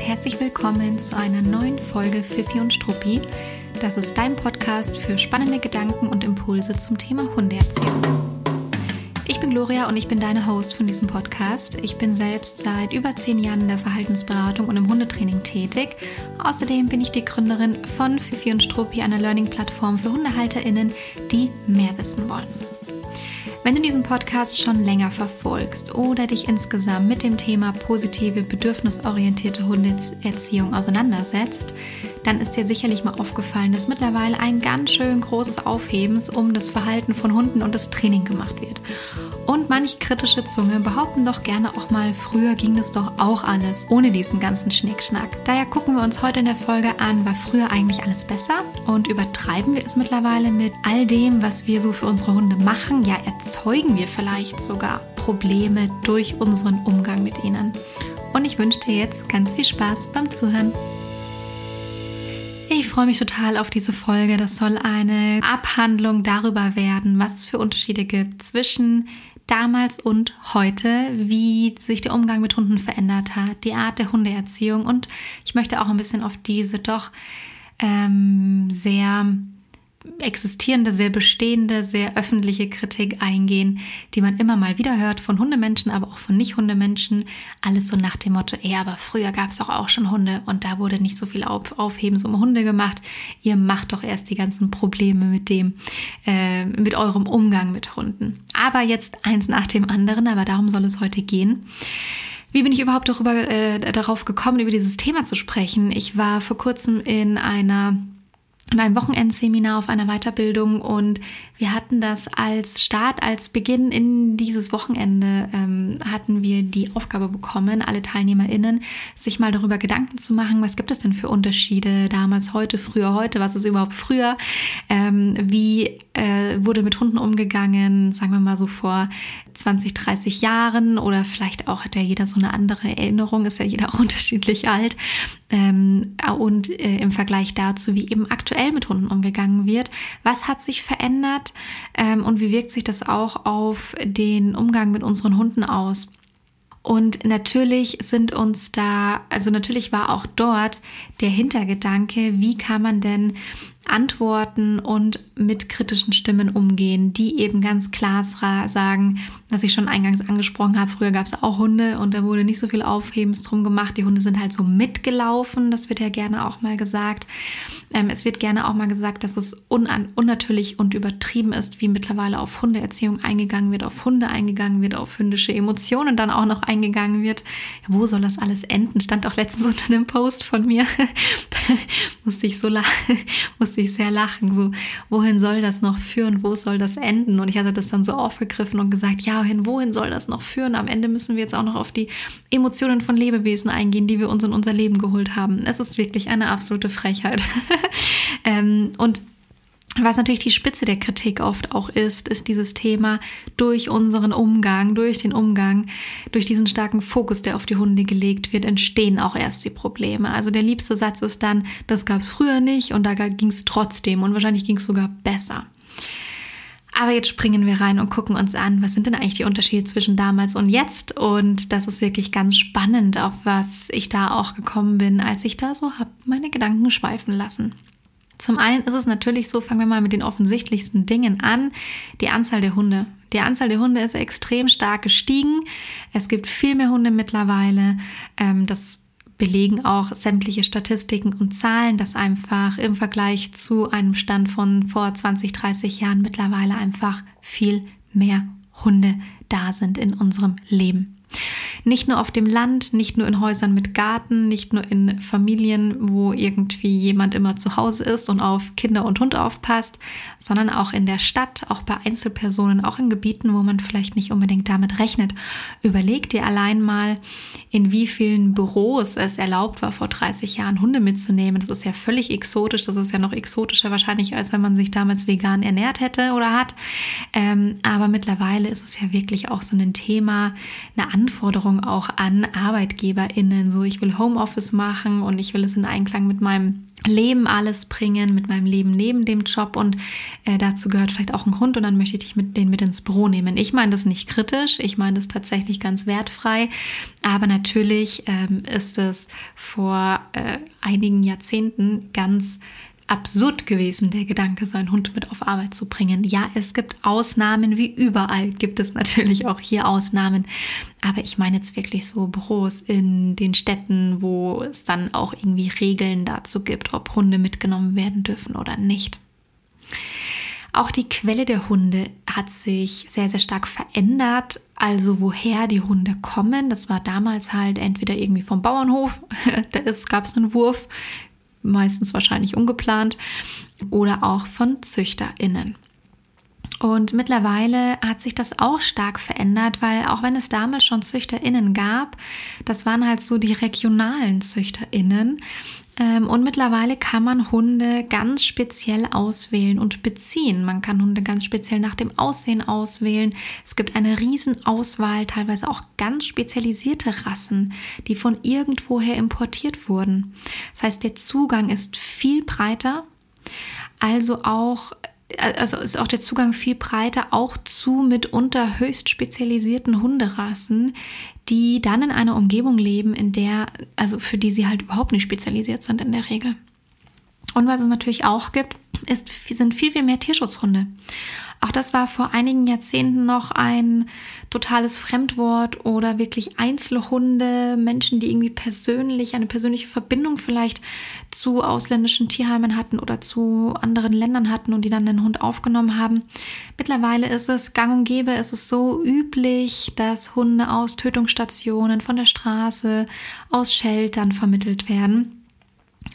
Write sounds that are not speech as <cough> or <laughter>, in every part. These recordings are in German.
und herzlich willkommen zu einer neuen Folge Fifi und Struppi. Das ist dein Podcast für spannende Gedanken und Impulse zum Thema Hundeerziehung. Ich bin Gloria und ich bin deine Host von diesem Podcast. Ich bin selbst seit über zehn Jahren in der Verhaltensberatung und im Hundetraining tätig. Außerdem bin ich die Gründerin von Fifi und Struppi, einer Learning-Plattform für HundehalterInnen, die mehr wissen wollen. Wenn du diesen Podcast schon länger verfolgst oder dich insgesamt mit dem Thema positive, bedürfnisorientierte Hundeerziehung auseinandersetzt, dann ist dir sicherlich mal aufgefallen, dass mittlerweile ein ganz schön großes Aufhebens um das Verhalten von Hunden und das Training gemacht wird. Und manch kritische Zunge behaupten doch gerne auch mal, früher ging das doch auch alles, ohne diesen ganzen Schnickschnack. Daher gucken wir uns heute in der Folge an, war früher eigentlich alles besser und übertreiben wir es mittlerweile mit all dem, was wir so für unsere Hunde machen? Ja, erzeugen wir vielleicht sogar Probleme durch unseren Umgang mit ihnen. Und ich wünsche dir jetzt ganz viel Spaß beim Zuhören. Ich freue mich total auf diese Folge. Das soll eine Abhandlung darüber werden, was es für Unterschiede gibt zwischen damals und heute, wie sich der Umgang mit Hunden verändert hat, die Art der Hundeerziehung. Und ich möchte auch ein bisschen auf diese doch ähm, sehr existierende, sehr bestehende, sehr öffentliche Kritik eingehen, die man immer mal wieder hört von Hundemenschen, aber auch von Nicht-Hundemenschen. Alles so nach dem Motto, ja, aber früher gab es doch auch schon Hunde und da wurde nicht so viel auf, Aufhebens um Hunde gemacht. Ihr macht doch erst die ganzen Probleme mit dem, äh, mit eurem Umgang mit Hunden. Aber jetzt eins nach dem anderen, aber darum soll es heute gehen. Wie bin ich überhaupt darüber, äh, darauf gekommen, über dieses Thema zu sprechen? Ich war vor kurzem in einer in einem Wochenendseminar auf einer Weiterbildung und wir hatten das als Start, als Beginn in dieses Wochenende ähm, hatten wir die Aufgabe bekommen, alle TeilnehmerInnen, sich mal darüber Gedanken zu machen, was gibt es denn für Unterschiede damals, heute, früher, heute, was ist überhaupt früher, ähm, wie äh, wurde mit Hunden umgegangen, sagen wir mal so vor 20, 30 Jahren oder vielleicht auch hat ja jeder so eine andere Erinnerung, ist ja jeder auch <laughs> unterschiedlich alt ähm, und äh, im Vergleich dazu, wie eben aktuell mit Hunden umgegangen wird. Was hat sich verändert ähm, und wie wirkt sich das auch auf den Umgang mit unseren Hunden aus? Und natürlich sind uns da, also natürlich war auch dort der Hintergedanke, wie kann man denn antworten und mit kritischen Stimmen umgehen, die eben ganz klar sagen, was ich schon eingangs angesprochen habe, früher gab es auch Hunde und da wurde nicht so viel Aufhebens drum gemacht. Die Hunde sind halt so mitgelaufen, das wird ja gerne auch mal gesagt. Ähm, es wird gerne auch mal gesagt, dass es unnatürlich und übertrieben ist, wie mittlerweile auf Hundeerziehung eingegangen wird, auf Hunde eingegangen wird, auf hündische Emotionen dann auch noch eingegangen wird. Ja, wo soll das alles enden? Stand auch letztens <laughs> unter einem Post von mir. <laughs> musste ich so lachen, <laughs> musste ich sehr lachen. So, wohin soll das noch führen? Wo soll das enden? Und ich hatte das dann so aufgegriffen und gesagt, ja, wohin, wohin soll das noch führen? Am Ende müssen wir jetzt auch noch auf die Emotionen von Lebewesen eingehen, die wir uns in unser Leben geholt haben. Es ist wirklich eine absolute Frechheit. <laughs> ähm, und was natürlich die Spitze der Kritik oft auch ist, ist dieses Thema durch unseren Umgang, durch den Umgang, durch diesen starken Fokus, der auf die Hunde gelegt wird, entstehen auch erst die Probleme. Also der liebste Satz ist dann, das gab es früher nicht und da ging es trotzdem und wahrscheinlich ging es sogar besser. Aber jetzt springen wir rein und gucken uns an, was sind denn eigentlich die Unterschiede zwischen damals und jetzt? Und das ist wirklich ganz spannend, auf was ich da auch gekommen bin, als ich da so habe meine Gedanken schweifen lassen. Zum einen ist es natürlich so, fangen wir mal mit den offensichtlichsten Dingen an, die Anzahl der Hunde. Die Anzahl der Hunde ist extrem stark gestiegen. Es gibt viel mehr Hunde mittlerweile. Ähm, das belegen auch sämtliche Statistiken und Zahlen, dass einfach im Vergleich zu einem Stand von vor 20, 30 Jahren mittlerweile einfach viel mehr Hunde da sind in unserem Leben. Nicht nur auf dem Land, nicht nur in Häusern mit Garten, nicht nur in Familien, wo irgendwie jemand immer zu Hause ist und auf Kinder und Hund aufpasst, sondern auch in der Stadt, auch bei Einzelpersonen, auch in Gebieten, wo man vielleicht nicht unbedingt damit rechnet. Überleg dir allein mal, in wie vielen Büros es erlaubt war, vor 30 Jahren Hunde mitzunehmen. Das ist ja völlig exotisch. Das ist ja noch exotischer wahrscheinlich, als wenn man sich damals vegan ernährt hätte oder hat. Ähm, aber mittlerweile ist es ja wirklich auch so ein Thema, eine Anforderung auch an ArbeitgeberInnen. So, ich will Homeoffice machen und ich will es in Einklang mit meinem Leben alles bringen, mit meinem Leben neben dem Job und äh, dazu gehört vielleicht auch ein Hund und dann möchte ich dich mit den mit ins Büro nehmen. Ich meine das nicht kritisch, ich meine das tatsächlich ganz wertfrei, aber natürlich ähm, ist es vor äh, einigen Jahrzehnten ganz absurd gewesen, der Gedanke, seinen Hund mit auf Arbeit zu bringen. Ja, es gibt Ausnahmen, wie überall gibt es natürlich auch hier Ausnahmen. Aber ich meine jetzt wirklich so Büros in den Städten, wo es dann auch irgendwie Regeln dazu gibt, ob Hunde mitgenommen werden dürfen oder nicht. Auch die Quelle der Hunde hat sich sehr, sehr stark verändert. Also woher die Hunde kommen, das war damals halt entweder irgendwie vom Bauernhof, <laughs> da gab es einen Wurf, meistens wahrscheinlich ungeplant, oder auch von ZüchterInnen. Und mittlerweile hat sich das auch stark verändert, weil auch wenn es damals schon ZüchterInnen gab, das waren halt so die regionalen ZüchterInnen. Ähm, und mittlerweile kann man Hunde ganz speziell auswählen und beziehen. Man kann Hunde ganz speziell nach dem Aussehen auswählen. Es gibt eine Riesenauswahl, teilweise auch ganz spezialisierte Rassen, die von irgendwoher importiert wurden. Das heißt, der Zugang ist viel breiter. Also auch also ist auch der Zugang viel breiter, auch zu mitunter höchst spezialisierten Hunderassen, die dann in einer Umgebung leben, in der, also für die sie halt überhaupt nicht spezialisiert sind in der Regel. Und was es natürlich auch gibt, ist, sind viel, viel mehr Tierschutzhunde. Auch das war vor einigen Jahrzehnten noch ein totales Fremdwort oder wirklich Einzelhunde, Menschen, die irgendwie persönlich, eine persönliche Verbindung vielleicht zu ausländischen Tierheimen hatten oder zu anderen Ländern hatten und die dann den Hund aufgenommen haben. Mittlerweile ist es gang und gäbe, ist es so üblich, dass Hunde aus Tötungsstationen, von der Straße, aus Sheltern vermittelt werden.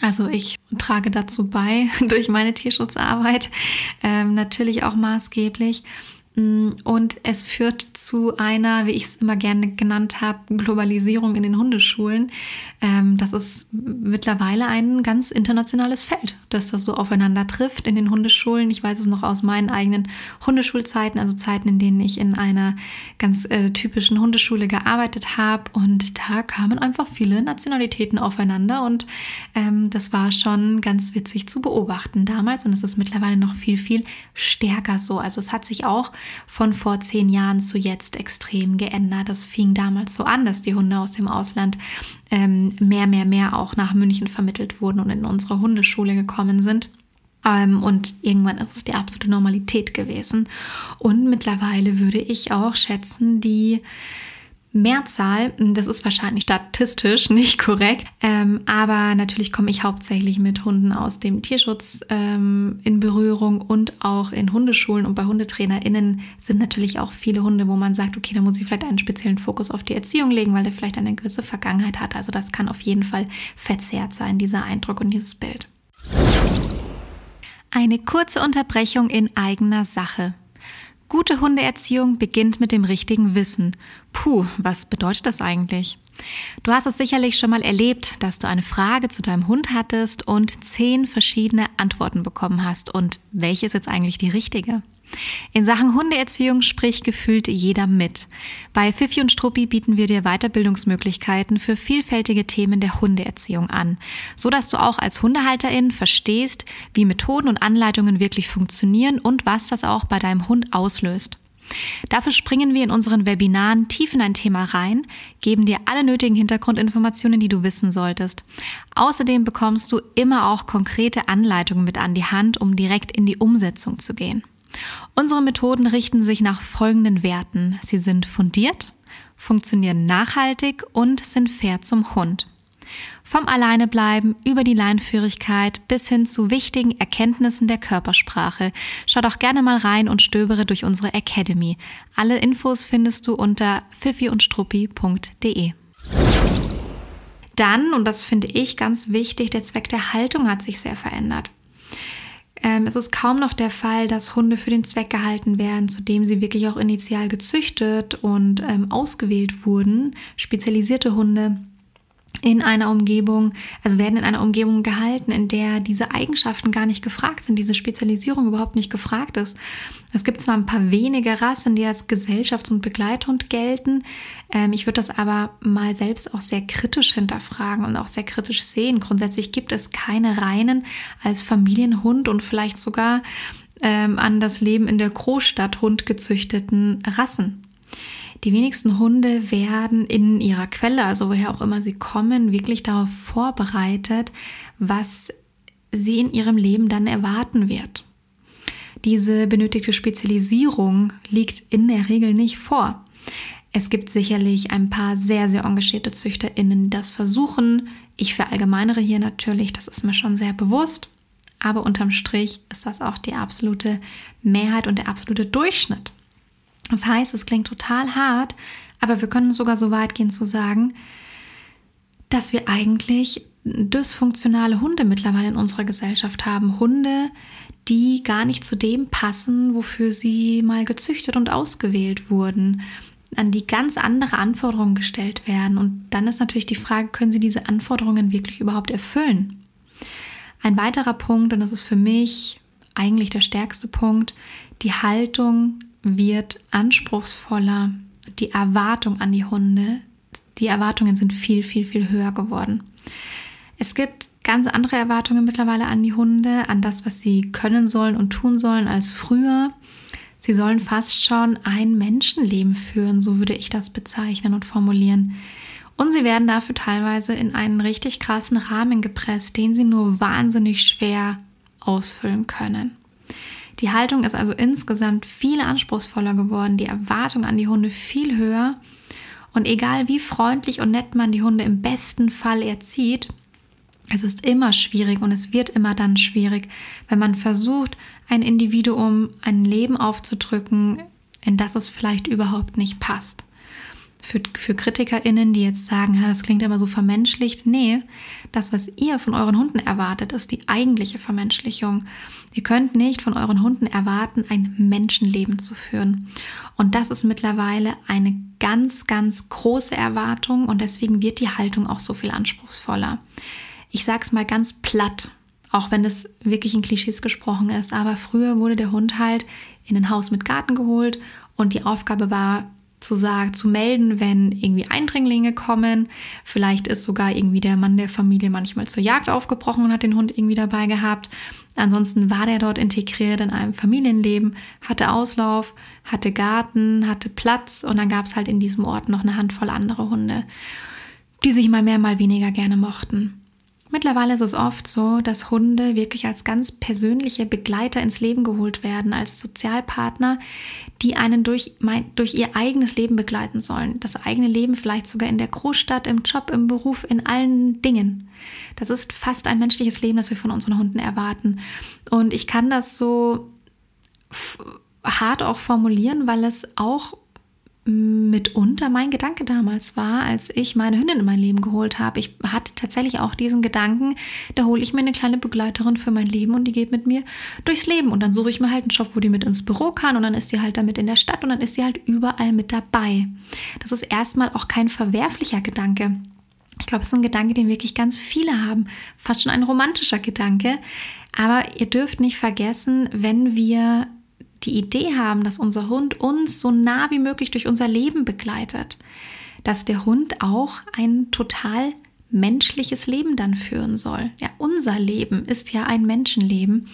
Also ich trage dazu bei <laughs> durch meine Tierschutzarbeit ähm, natürlich auch maßgeblich. Mm, und es führt zu einer, wie ich es immer gerne genannt habe, Globalisierung in den Hundeschulen. Ähm, das ist mittlerweile ein ganz internationales Feld, das da so aufeinander trifft in den Hundeschulen. Ich weiß es noch aus meinen eigenen Hundeschulzeiten, also Zeiten, in denen ich in einer ganz äh, typischen Hundeschule gearbeitet habe. Und da kamen einfach viele Nationalitäten aufeinander und ähm, das war schon ganz witzig zu beobachten damals. Und es ist mittlerweile noch viel, viel stärker so. Also es hat sich auch von vor zehn Jahren zu jetzt extrem geändert. Das fing damals so an, dass die Hunde aus dem Ausland ähm, mehr, mehr, mehr auch nach München vermittelt wurden und in unsere Hundeschule gekommen sind. Ähm, und irgendwann ist es die absolute Normalität gewesen. Und mittlerweile würde ich auch schätzen, die Mehrzahl, das ist wahrscheinlich statistisch <laughs> nicht korrekt, ähm, aber natürlich komme ich hauptsächlich mit Hunden aus dem Tierschutz ähm, in Berührung und auch in Hundeschulen und bei HundetrainerInnen sind natürlich auch viele Hunde, wo man sagt, okay, da muss ich vielleicht einen speziellen Fokus auf die Erziehung legen, weil der vielleicht eine gewisse Vergangenheit hat. Also das kann auf jeden Fall verzerrt sein, dieser Eindruck und dieses Bild. Eine kurze Unterbrechung in eigener Sache. Gute Hundeerziehung beginnt mit dem richtigen Wissen. Puh, was bedeutet das eigentlich? Du hast es sicherlich schon mal erlebt, dass du eine Frage zu deinem Hund hattest und zehn verschiedene Antworten bekommen hast. Und welche ist jetzt eigentlich die richtige? In Sachen Hundeerziehung spricht gefühlt jeder mit. Bei Fifi und Struppi bieten wir dir Weiterbildungsmöglichkeiten für vielfältige Themen der Hundeerziehung an, so dass du auch als Hundehalterin verstehst, wie Methoden und Anleitungen wirklich funktionieren und was das auch bei deinem Hund auslöst. Dafür springen wir in unseren Webinaren tief in ein Thema rein, geben dir alle nötigen Hintergrundinformationen, die du wissen solltest. Außerdem bekommst du immer auch konkrete Anleitungen mit an die Hand, um direkt in die Umsetzung zu gehen. Unsere Methoden richten sich nach folgenden Werten. Sie sind fundiert, funktionieren nachhaltig und sind fair zum Hund. Vom Alleinebleiben über die Leinführigkeit bis hin zu wichtigen Erkenntnissen der Körpersprache. Schau doch gerne mal rein und stöbere durch unsere Academy. Alle Infos findest du unter pfiffiundstruppi.de. Dann, und das finde ich ganz wichtig, der Zweck der Haltung hat sich sehr verändert. Ähm, es ist kaum noch der Fall, dass Hunde für den Zweck gehalten werden, zu dem sie wirklich auch initial gezüchtet und ähm, ausgewählt wurden. Spezialisierte Hunde in einer Umgebung, also werden in einer Umgebung gehalten, in der diese Eigenschaften gar nicht gefragt sind, diese Spezialisierung überhaupt nicht gefragt ist. Es gibt zwar ein paar wenige Rassen, die als Gesellschafts- und Begleithund gelten. Ähm, ich würde das aber mal selbst auch sehr kritisch hinterfragen und auch sehr kritisch sehen. Grundsätzlich gibt es keine reinen als Familienhund und vielleicht sogar ähm, an das Leben in der Großstadt Hund gezüchteten Rassen. Die wenigsten Hunde werden in ihrer Quelle, also woher auch immer sie kommen, wirklich darauf vorbereitet, was sie in ihrem Leben dann erwarten wird. Diese benötigte Spezialisierung liegt in der Regel nicht vor. Es gibt sicherlich ein paar sehr, sehr engagierte ZüchterInnen, die das versuchen. Ich verallgemeinere hier natürlich, das ist mir schon sehr bewusst. Aber unterm Strich ist das auch die absolute Mehrheit und der absolute Durchschnitt. Das heißt, es klingt total hart, aber wir können sogar so weit gehen zu sagen, dass wir eigentlich dysfunktionale Hunde mittlerweile in unserer Gesellschaft haben. Hunde, die gar nicht zu dem passen, wofür sie mal gezüchtet und ausgewählt wurden, an die ganz andere Anforderungen gestellt werden. Und dann ist natürlich die Frage, können sie diese Anforderungen wirklich überhaupt erfüllen? Ein weiterer Punkt, und das ist für mich eigentlich der stärkste Punkt, die Haltung wird anspruchsvoller. Die Erwartung an die Hunde, die Erwartungen sind viel, viel, viel höher geworden. Es gibt ganz andere Erwartungen mittlerweile an die Hunde, an das, was sie können sollen und tun sollen als früher. Sie sollen fast schon ein Menschenleben führen, so würde ich das bezeichnen und formulieren. Und sie werden dafür teilweise in einen richtig krassen Rahmen gepresst, den sie nur wahnsinnig schwer ausfüllen können. Die Haltung ist also insgesamt viel anspruchsvoller geworden, die Erwartung an die Hunde viel höher. Und egal wie freundlich und nett man die Hunde im besten Fall erzieht, es ist immer schwierig und es wird immer dann schwierig, wenn man versucht, ein Individuum ein Leben aufzudrücken, in das es vielleicht überhaupt nicht passt für, für KritikerInnen, die jetzt sagen, ja, das klingt aber so vermenschlicht. Nee, das, was ihr von euren Hunden erwartet, ist die eigentliche Vermenschlichung. Ihr könnt nicht von euren Hunden erwarten, ein Menschenleben zu führen. Und das ist mittlerweile eine ganz, ganz große Erwartung und deswegen wird die Haltung auch so viel anspruchsvoller. Ich sag's mal ganz platt, auch wenn das wirklich in Klischees gesprochen ist, aber früher wurde der Hund halt in ein Haus mit Garten geholt und die Aufgabe war, zu sagen, zu melden, wenn irgendwie Eindringlinge kommen. Vielleicht ist sogar irgendwie der Mann der Familie manchmal zur Jagd aufgebrochen und hat den Hund irgendwie dabei gehabt. Ansonsten war der dort integriert in einem Familienleben, hatte Auslauf, hatte Garten, hatte Platz und dann gab es halt in diesem Ort noch eine Handvoll andere Hunde, die sich mal mehr, mal weniger gerne mochten. Mittlerweile ist es oft so, dass Hunde wirklich als ganz persönliche Begleiter ins Leben geholt werden, als Sozialpartner, die einen durch, durch ihr eigenes Leben begleiten sollen. Das eigene Leben vielleicht sogar in der Großstadt, im Job, im Beruf, in allen Dingen. Das ist fast ein menschliches Leben, das wir von unseren Hunden erwarten. Und ich kann das so hart auch formulieren, weil es auch mitunter mein Gedanke damals war, als ich meine Hündin in mein Leben geholt habe. Ich hatte tatsächlich auch diesen Gedanken, da hole ich mir eine kleine Begleiterin für mein Leben und die geht mit mir durchs Leben. Und dann suche ich mir halt einen Job, wo die mit ins Büro kann und dann ist die halt damit in der Stadt und dann ist sie halt überall mit dabei. Das ist erstmal auch kein verwerflicher Gedanke. Ich glaube, es ist ein Gedanke, den wirklich ganz viele haben. Fast schon ein romantischer Gedanke. Aber ihr dürft nicht vergessen, wenn wir die Idee haben, dass unser Hund uns so nah wie möglich durch unser Leben begleitet, dass der Hund auch ein total menschliches Leben dann führen soll. Ja, unser Leben ist ja ein Menschenleben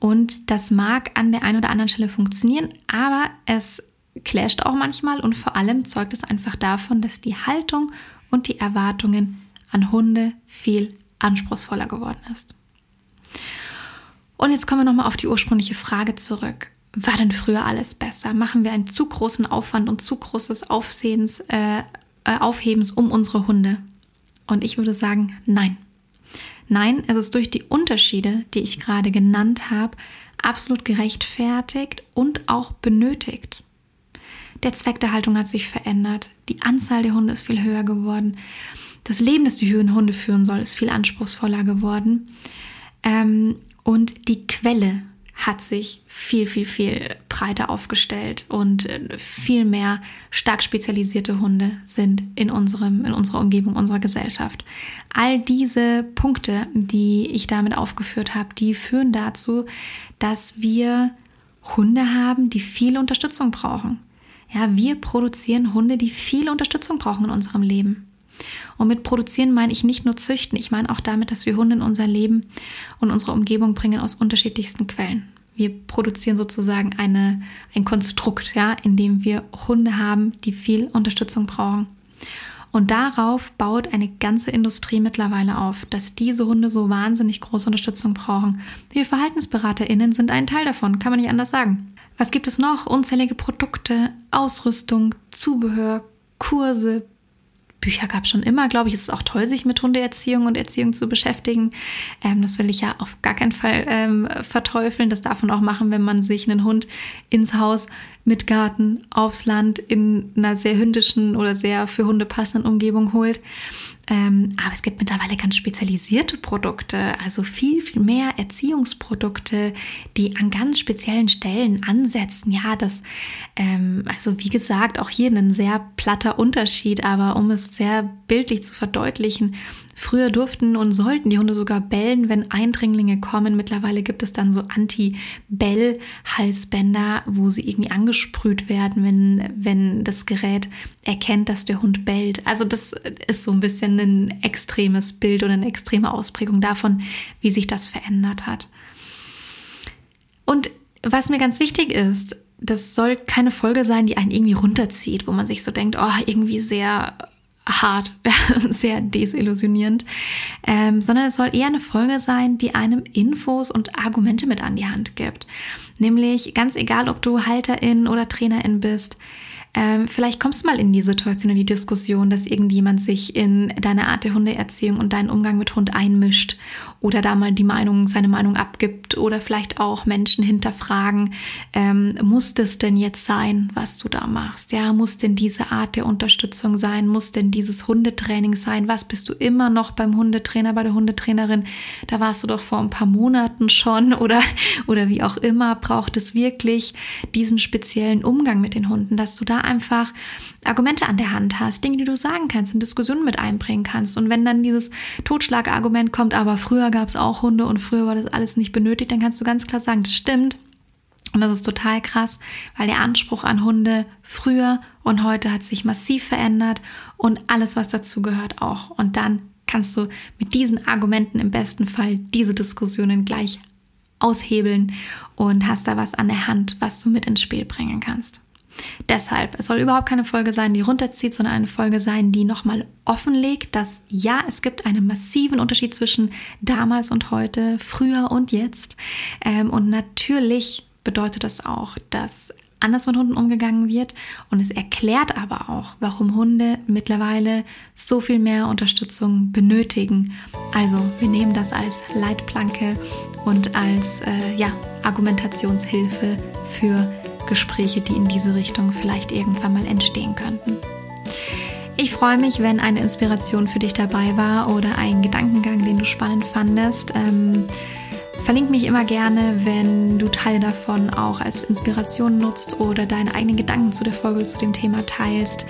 und das mag an der einen oder anderen Stelle funktionieren, aber es clasht auch manchmal und vor allem zeugt es einfach davon, dass die Haltung und die Erwartungen an Hunde viel anspruchsvoller geworden ist. Und jetzt kommen wir nochmal auf die ursprüngliche Frage zurück war denn früher alles besser? Machen wir einen zu großen Aufwand und zu großes Aufsehens, äh, äh, Aufhebens um unsere Hunde? Und ich würde sagen, nein. Nein, es ist durch die Unterschiede, die ich gerade genannt habe, absolut gerechtfertigt und auch benötigt. Der Zweck der Haltung hat sich verändert. Die Anzahl der Hunde ist viel höher geworden. Das Leben, das die Hunde führen soll, ist viel anspruchsvoller geworden. Ähm, und die Quelle hat sich viel, viel, viel breiter aufgestellt und äh, viel mehr stark spezialisierte Hunde sind in, unserem, in unserer Umgebung, unserer Gesellschaft. All diese Punkte, die ich damit aufgeführt habe, die führen dazu, dass wir Hunde haben, die viel Unterstützung brauchen. Ja, wir produzieren Hunde, die viel Unterstützung brauchen in unserem Leben. Und mit produzieren meine ich nicht nur züchten, ich meine auch damit, dass wir Hunde in unser Leben und unsere Umgebung bringen aus unterschiedlichsten Quellen. Wir produzieren sozusagen eine, ein Konstrukt, ja, in dem wir Hunde haben, die viel Unterstützung brauchen. Und darauf baut eine ganze Industrie mittlerweile auf, dass diese Hunde so wahnsinnig große Unterstützung brauchen. Wir VerhaltensberaterInnen sind ein Teil davon, kann man nicht anders sagen. Was gibt es noch? Unzählige Produkte, Ausrüstung, Zubehör, Kurse, Bücher gab es schon immer, glaube ich. Es ist auch toll, sich mit Hundeerziehung und Erziehung zu beschäftigen. Ähm, das will ich ja auf gar keinen Fall ähm, verteufeln. Das darf man auch machen, wenn man sich einen Hund ins Haus mit Garten aufs Land in einer sehr hündischen oder sehr für Hunde passenden Umgebung holt. Ähm, aber es gibt mittlerweile ganz spezialisierte Produkte, also viel, viel mehr Erziehungsprodukte, die an ganz speziellen Stellen ansetzen. Ja, das, ähm, also wie gesagt, auch hier ein sehr platter Unterschied, aber um es sehr bildlich zu verdeutlichen, Früher durften und sollten die Hunde sogar bellen, wenn Eindringlinge kommen. Mittlerweile gibt es dann so Anti-Bell-Halsbänder, wo sie irgendwie angesprüht werden, wenn, wenn das Gerät erkennt, dass der Hund bellt. Also das ist so ein bisschen ein extremes Bild und eine extreme Ausprägung davon, wie sich das verändert hat. Und was mir ganz wichtig ist, das soll keine Folge sein, die einen irgendwie runterzieht, wo man sich so denkt, oh, irgendwie sehr hart, <laughs> sehr desillusionierend, ähm, sondern es soll eher eine Folge sein, die einem Infos und Argumente mit an die Hand gibt. Nämlich ganz egal, ob du Halterin oder Trainerin bist, ähm, vielleicht kommst du mal in die Situation, in die Diskussion, dass irgendjemand sich in deine Art der Hundeerziehung und deinen Umgang mit Hund einmischt oder da mal die Meinung, seine Meinung abgibt oder vielleicht auch Menschen hinterfragen, ähm, muss das denn jetzt sein, was du da machst? Ja, muss denn diese Art der Unterstützung sein? Muss denn dieses Hundetraining sein? Was bist du immer noch beim Hundetrainer, bei der Hundetrainerin? Da warst du doch vor ein paar Monaten schon <laughs> oder, oder wie auch immer, braucht es wirklich diesen speziellen Umgang mit den Hunden, dass du da einfach Argumente an der Hand hast, Dinge, die du sagen kannst, in Diskussionen mit einbringen kannst. Und wenn dann dieses Totschlagargument kommt, aber früher gab es auch Hunde und früher war das alles nicht benötigt, dann kannst du ganz klar sagen, das stimmt. Und das ist total krass, weil der Anspruch an Hunde früher und heute hat sich massiv verändert und alles, was dazu gehört, auch. Und dann kannst du mit diesen Argumenten im besten Fall diese Diskussionen gleich aushebeln und hast da was an der Hand, was du mit ins Spiel bringen kannst. Deshalb, es soll überhaupt keine Folge sein, die runterzieht, sondern eine Folge sein, die nochmal offenlegt, dass ja, es gibt einen massiven Unterschied zwischen damals und heute, früher und jetzt. Ähm, und natürlich bedeutet das auch, dass anders mit Hunden umgegangen wird. Und es erklärt aber auch, warum Hunde mittlerweile so viel mehr Unterstützung benötigen. Also wir nehmen das als Leitplanke und als äh, ja, Argumentationshilfe für Gespräche, die in diese Richtung vielleicht irgendwann mal entstehen könnten. Ich freue mich, wenn eine Inspiration für dich dabei war oder ein Gedankengang, den du spannend fandest. Ähm, Verlink mich immer gerne, wenn du Teile davon auch als Inspiration nutzt oder deine eigenen Gedanken zu der Folge, zu dem Thema teilst.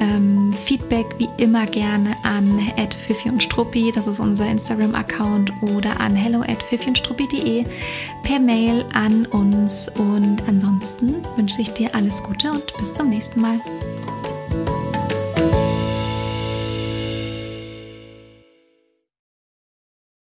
Ähm, Feedback wie immer gerne an Fifi und Struppi, das ist unser Instagram-Account, oder an hello at struppi.de per Mail an uns. Und ansonsten wünsche ich dir alles Gute und bis zum nächsten Mal.